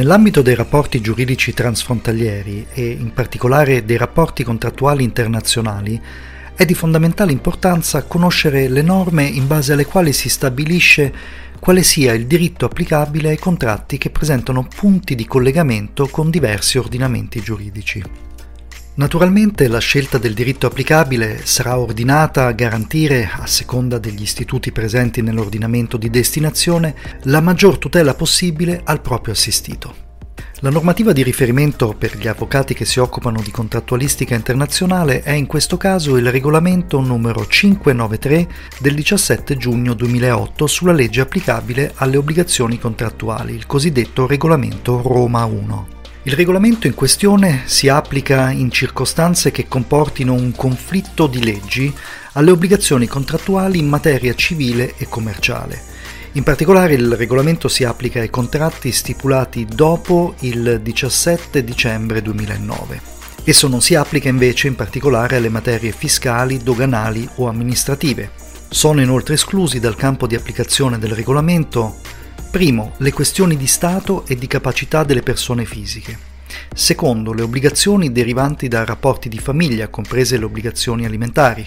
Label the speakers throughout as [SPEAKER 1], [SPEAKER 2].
[SPEAKER 1] Nell'ambito dei rapporti giuridici transfrontalieri e in particolare dei rapporti contrattuali internazionali, è di fondamentale importanza conoscere le norme in base alle quali si stabilisce quale sia il diritto applicabile ai contratti che presentano punti di collegamento con diversi ordinamenti giuridici. Naturalmente la scelta del diritto applicabile sarà ordinata a garantire, a seconda degli istituti presenti nell'ordinamento di destinazione, la maggior tutela possibile al proprio assistito. La normativa di riferimento per gli avvocati che si occupano di contrattualistica internazionale è in questo caso il regolamento numero 593 del 17 giugno 2008 sulla legge applicabile alle obbligazioni contrattuali, il cosiddetto regolamento Roma 1. Il regolamento in questione si applica in circostanze che comportino un conflitto di leggi alle obbligazioni contrattuali in materia civile e commerciale in particolare il regolamento si applica ai contratti stipulati dopo il 17 dicembre 2009. Esso non si applica invece in particolare alle materie fiscali, doganali o amministrative. Sono inoltre esclusi dal campo di applicazione del regolamento Primo, le questioni di Stato e di capacità delle persone fisiche. Secondo, le obbligazioni derivanti da rapporti di famiglia, comprese le obbligazioni alimentari.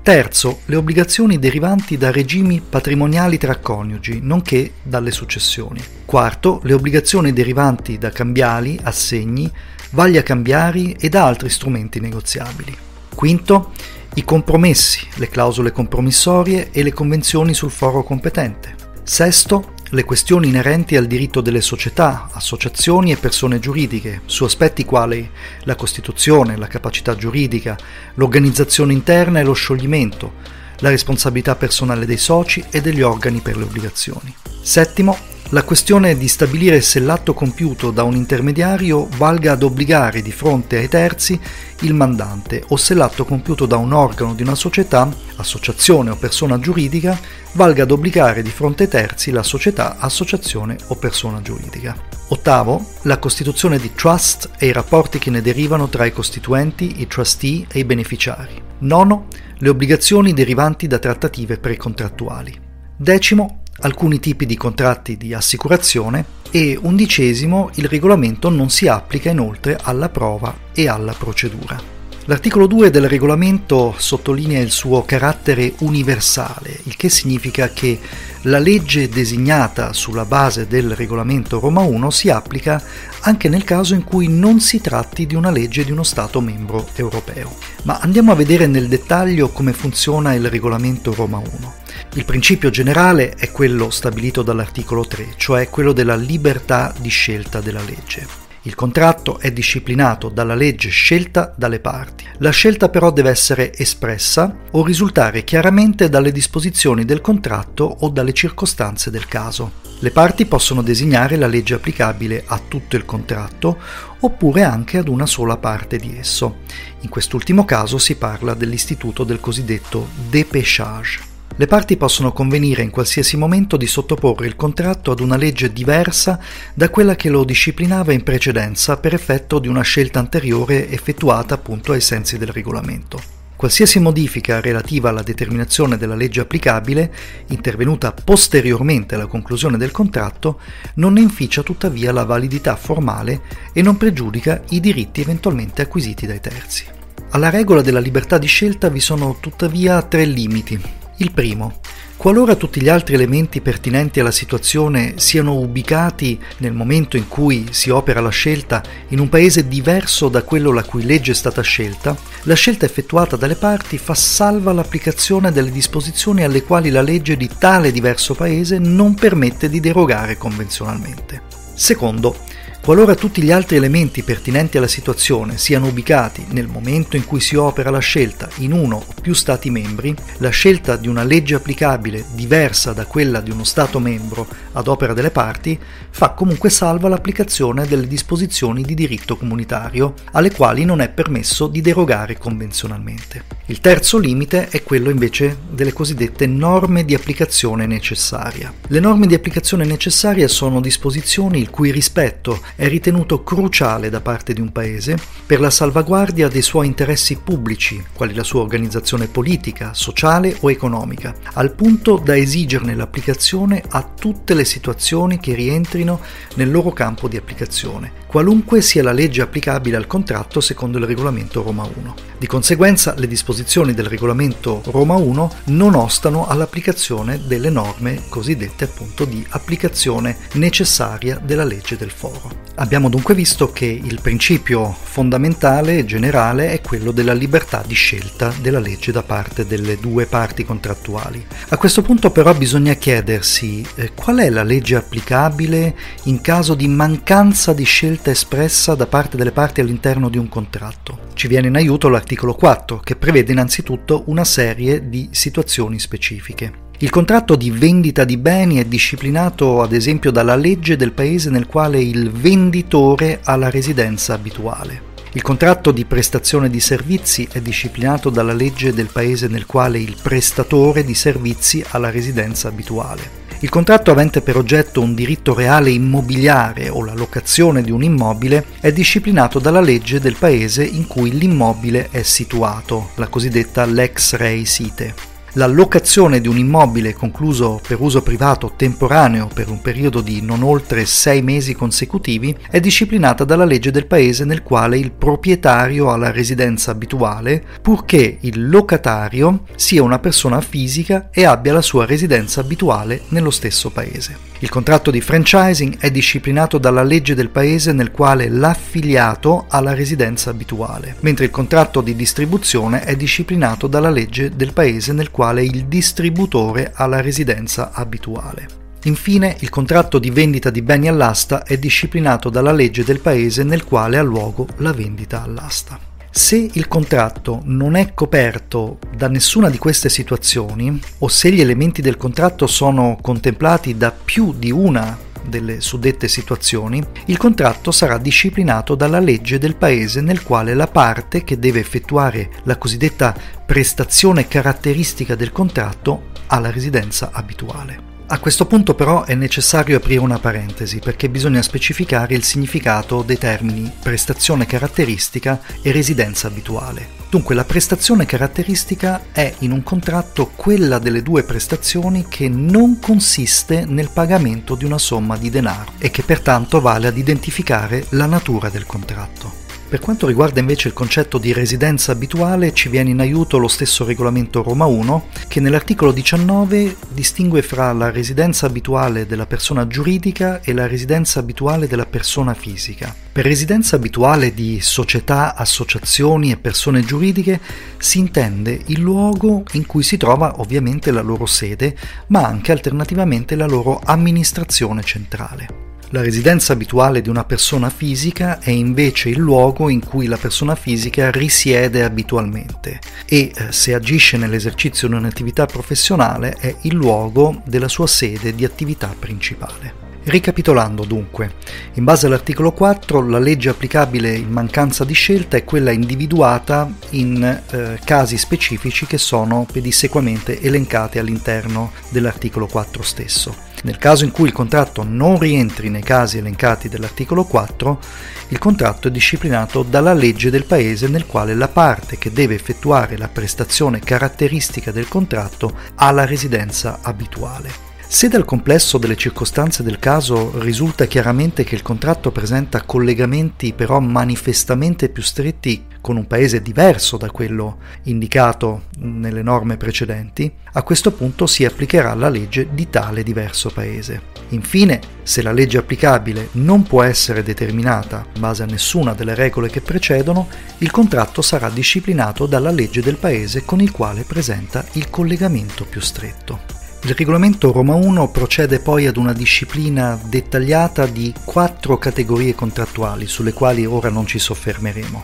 [SPEAKER 1] Terzo, le obbligazioni derivanti da regimi patrimoniali tra coniugi, nonché dalle successioni. Quarto, le obbligazioni derivanti da cambiali, assegni, vaglia cambiari e da altri strumenti negoziabili. Quinto, i compromessi, le clausole compromissorie e le convenzioni sul foro competente. Sesto, le questioni inerenti al diritto delle società, associazioni e persone giuridiche, su aspetti quali la Costituzione, la capacità giuridica, l'organizzazione interna e lo scioglimento, la responsabilità personale dei soci e degli organi per le obbligazioni. Settimo, la questione di stabilire se l'atto compiuto da un intermediario valga ad obbligare di fronte ai terzi il mandante o se l'atto compiuto da un organo di una società, associazione o persona giuridica valga ad obbligare di fronte ai terzi la società, associazione o persona giuridica. Ottavo, la costituzione di trust e i rapporti che ne derivano tra i costituenti, i trustee e i beneficiari. Nono, le obbligazioni derivanti da trattative precontrattuali. Decimo, alcuni tipi di contratti di assicurazione e undicesimo il regolamento non si applica inoltre alla prova e alla procedura. L'articolo 2 del regolamento sottolinea il suo carattere universale, il che significa che la legge designata sulla base del regolamento Roma 1 si applica anche nel caso in cui non si tratti di una legge di uno Stato membro europeo. Ma andiamo a vedere nel dettaglio come funziona il regolamento Roma 1. Il principio generale è quello stabilito dall'articolo 3, cioè quello della libertà di scelta della legge. Il contratto è disciplinato dalla legge scelta dalle parti. La scelta però deve essere espressa o risultare chiaramente dalle disposizioni del contratto o dalle circostanze del caso. Le parti possono designare la legge applicabile a tutto il contratto oppure anche ad una sola parte di esso. In quest'ultimo caso si parla dell'istituto del cosiddetto dépêchage. Le parti possono convenire in qualsiasi momento di sottoporre il contratto ad una legge diversa da quella che lo disciplinava in precedenza per effetto di una scelta anteriore effettuata appunto ai sensi del regolamento. Qualsiasi modifica relativa alla determinazione della legge applicabile, intervenuta posteriormente alla conclusione del contratto, non ne inficia tuttavia la validità formale e non pregiudica i diritti eventualmente acquisiti dai terzi. Alla regola della libertà di scelta vi sono tuttavia tre limiti, il primo, qualora tutti gli altri elementi pertinenti alla situazione siano ubicati nel momento in cui si opera la scelta in un paese diverso da quello la cui legge è stata scelta, la scelta effettuata dalle parti fa salva l'applicazione delle disposizioni alle quali la legge di tale diverso paese non permette di derogare convenzionalmente. Secondo, Qualora tutti gli altri elementi pertinenti alla situazione siano ubicati nel momento in cui si opera la scelta in uno o più Stati membri, la scelta di una legge applicabile diversa da quella di uno Stato membro ad opera delle parti fa comunque salva l'applicazione delle disposizioni di diritto comunitario alle quali non è permesso di derogare convenzionalmente. Il terzo limite è quello invece delle cosiddette norme di applicazione necessaria. Le norme di applicazione necessaria sono disposizioni il cui rispetto è ritenuto cruciale da parte di un paese per la salvaguardia dei suoi interessi pubblici, quali la sua organizzazione politica, sociale o economica, al punto da esigerne l'applicazione a tutte le situazioni che rientrino nel loro campo di applicazione, qualunque sia la legge applicabile al contratto secondo il regolamento Roma 1. Di conseguenza le disposizioni del regolamento Roma 1 non ostano all'applicazione delle norme cosiddette appunto di applicazione necessaria della legge del foro. Abbiamo dunque visto che il principio fondamentale e generale è quello della libertà di scelta della legge da parte delle due parti contrattuali. A questo punto però bisogna chiedersi eh, qual è la legge applicabile in caso di mancanza di scelta espressa da parte delle parti all'interno di un contratto. Ci viene in aiuto l'articolo 4 che prevede innanzitutto una serie di situazioni specifiche. Il contratto di vendita di beni è disciplinato ad esempio dalla legge del paese nel quale il venditore ha la residenza abituale. Il contratto di prestazione di servizi è disciplinato dalla legge del paese nel quale il prestatore di servizi ha la residenza abituale. Il contratto avente per oggetto un diritto reale immobiliare o la locazione di un immobile è disciplinato dalla legge del paese in cui l'immobile è situato, la cosiddetta lex rei site. La locazione di un immobile concluso per uso privato temporaneo per un periodo di non oltre sei mesi consecutivi è disciplinata dalla legge del paese nel quale il proprietario ha la residenza abituale, purché il locatario sia una persona fisica e abbia la sua residenza abituale nello stesso paese. Il contratto di franchising è disciplinato dalla legge del paese nel quale l'affiliato ha la residenza abituale, mentre il contratto di distribuzione è disciplinato dalla legge del paese nel quale il distributore ha la residenza abituale. Infine, il contratto di vendita di beni all'asta è disciplinato dalla legge del paese nel quale ha luogo la vendita all'asta. Se il contratto non è coperto da nessuna di queste situazioni, o se gli elementi del contratto sono contemplati da più di una delle suddette situazioni, il contratto sarà disciplinato dalla legge del paese nel quale la parte che deve effettuare la cosiddetta prestazione caratteristica del contratto ha la residenza abituale. A questo punto però è necessario aprire una parentesi perché bisogna specificare il significato dei termini prestazione caratteristica e residenza abituale. Dunque la prestazione caratteristica è in un contratto quella delle due prestazioni che non consiste nel pagamento di una somma di denaro e che pertanto vale ad identificare la natura del contratto. Per quanto riguarda invece il concetto di residenza abituale ci viene in aiuto lo stesso regolamento Roma 1 che nell'articolo 19 distingue fra la residenza abituale della persona giuridica e la residenza abituale della persona fisica. Per residenza abituale di società, associazioni e persone giuridiche si intende il luogo in cui si trova ovviamente la loro sede, ma anche alternativamente la loro amministrazione centrale. La residenza abituale di una persona fisica è invece il luogo in cui la persona fisica risiede abitualmente e eh, se agisce nell'esercizio di un'attività professionale è il luogo della sua sede di attività principale. Ricapitolando dunque, in base all'articolo 4 la legge applicabile in mancanza di scelta è quella individuata in eh, casi specifici che sono pedissequamente elencati all'interno dell'articolo 4 stesso. Nel caso in cui il contratto non rientri nei casi elencati dell'articolo 4, il contratto è disciplinato dalla legge del paese nel quale la parte che deve effettuare la prestazione caratteristica del contratto ha la residenza abituale. Se dal complesso delle circostanze del caso risulta chiaramente che il contratto presenta collegamenti però manifestamente più stretti con un paese diverso da quello indicato nelle norme precedenti, a questo punto si applicherà la legge di tale diverso paese. Infine, se la legge applicabile non può essere determinata in base a nessuna delle regole che precedono, il contratto sarà disciplinato dalla legge del paese con il quale presenta il collegamento più stretto. Il regolamento Roma 1 procede poi ad una disciplina dettagliata di quattro categorie contrattuali sulle quali ora non ci soffermeremo.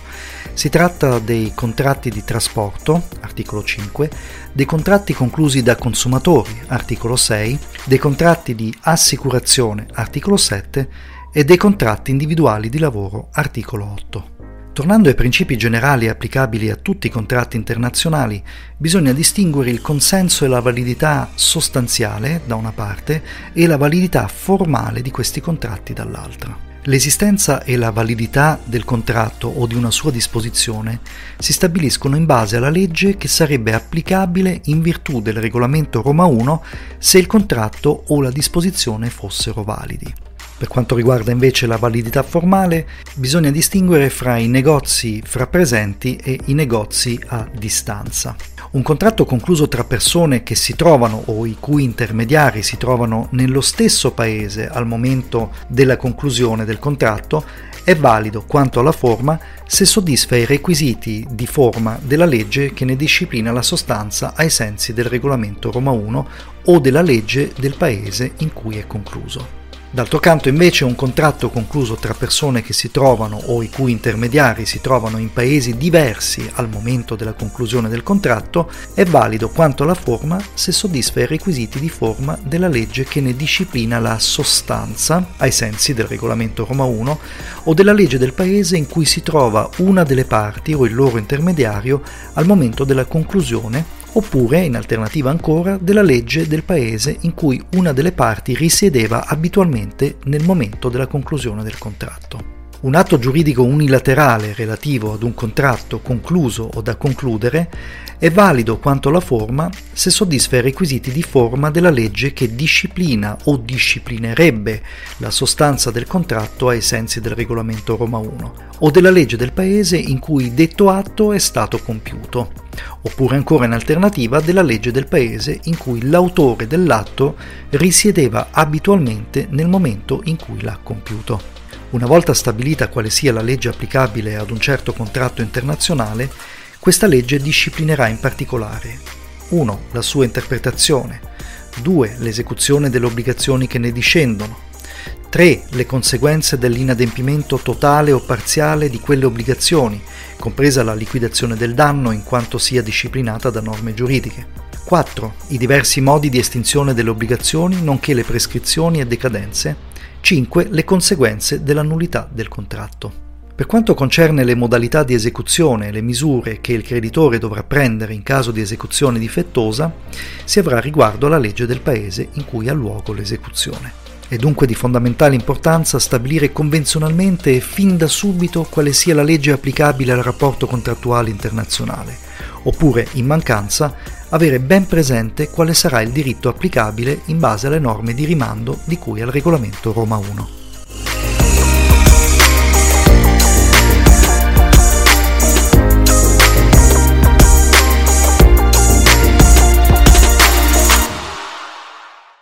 [SPEAKER 1] Si tratta dei contratti di trasporto, articolo 5, dei contratti conclusi da consumatori, articolo 6, dei contratti di assicurazione, articolo 7, e dei contratti individuali di lavoro, articolo 8. Tornando ai principi generali applicabili a tutti i contratti internazionali, bisogna distinguere il consenso e la validità sostanziale da una parte e la validità formale di questi contratti dall'altra. L'esistenza e la validità del contratto o di una sua disposizione si stabiliscono in base alla legge che sarebbe applicabile in virtù del regolamento Roma 1 se il contratto o la disposizione fossero validi. Per quanto riguarda invece la validità formale, bisogna distinguere fra i negozi fra presenti e i negozi a distanza. Un contratto concluso tra persone che si trovano o i cui intermediari si trovano nello stesso paese al momento della conclusione del contratto è valido quanto alla forma se soddisfa i requisiti di forma della legge che ne disciplina la sostanza ai sensi del regolamento Roma 1 o della legge del paese in cui è concluso. D'altro canto invece un contratto concluso tra persone che si trovano o i cui intermediari si trovano in paesi diversi al momento della conclusione del contratto è valido quanto alla forma se soddisfa i requisiti di forma della legge che ne disciplina la sostanza ai sensi del regolamento Roma 1 o della legge del paese in cui si trova una delle parti o il loro intermediario al momento della conclusione oppure, in alternativa ancora, della legge del paese in cui una delle parti risiedeva abitualmente nel momento della conclusione del contratto. Un atto giuridico unilaterale relativo ad un contratto concluso o da concludere è valido quanto alla forma se soddisfa i requisiti di forma della legge che disciplina o disciplinerebbe la sostanza del contratto ai sensi del regolamento Roma 1 o della legge del paese in cui detto atto è stato compiuto, oppure ancora in alternativa della legge del paese in cui l'autore dell'atto risiedeva abitualmente nel momento in cui l'ha compiuto. Una volta stabilita quale sia la legge applicabile ad un certo contratto internazionale, questa legge disciplinerà in particolare 1. La sua interpretazione, 2. L'esecuzione delle obbligazioni che ne discendono, 3. Le conseguenze dell'inadempimento totale o parziale di quelle obbligazioni, compresa la liquidazione del danno in quanto sia disciplinata da norme giuridiche. 4. I diversi modi di estinzione delle obbligazioni, nonché le prescrizioni e decadenze. 5. Le conseguenze della nullità del contratto. Per quanto concerne le modalità di esecuzione e le misure che il creditore dovrà prendere in caso di esecuzione difettosa, si avrà riguardo alla legge del paese in cui ha luogo l'esecuzione. È dunque di fondamentale importanza stabilire convenzionalmente e fin da subito quale sia la legge applicabile al rapporto contrattuale internazionale, oppure, in mancanza, avere ben presente quale sarà il diritto applicabile in base alle norme di rimando di cui al regolamento Roma 1.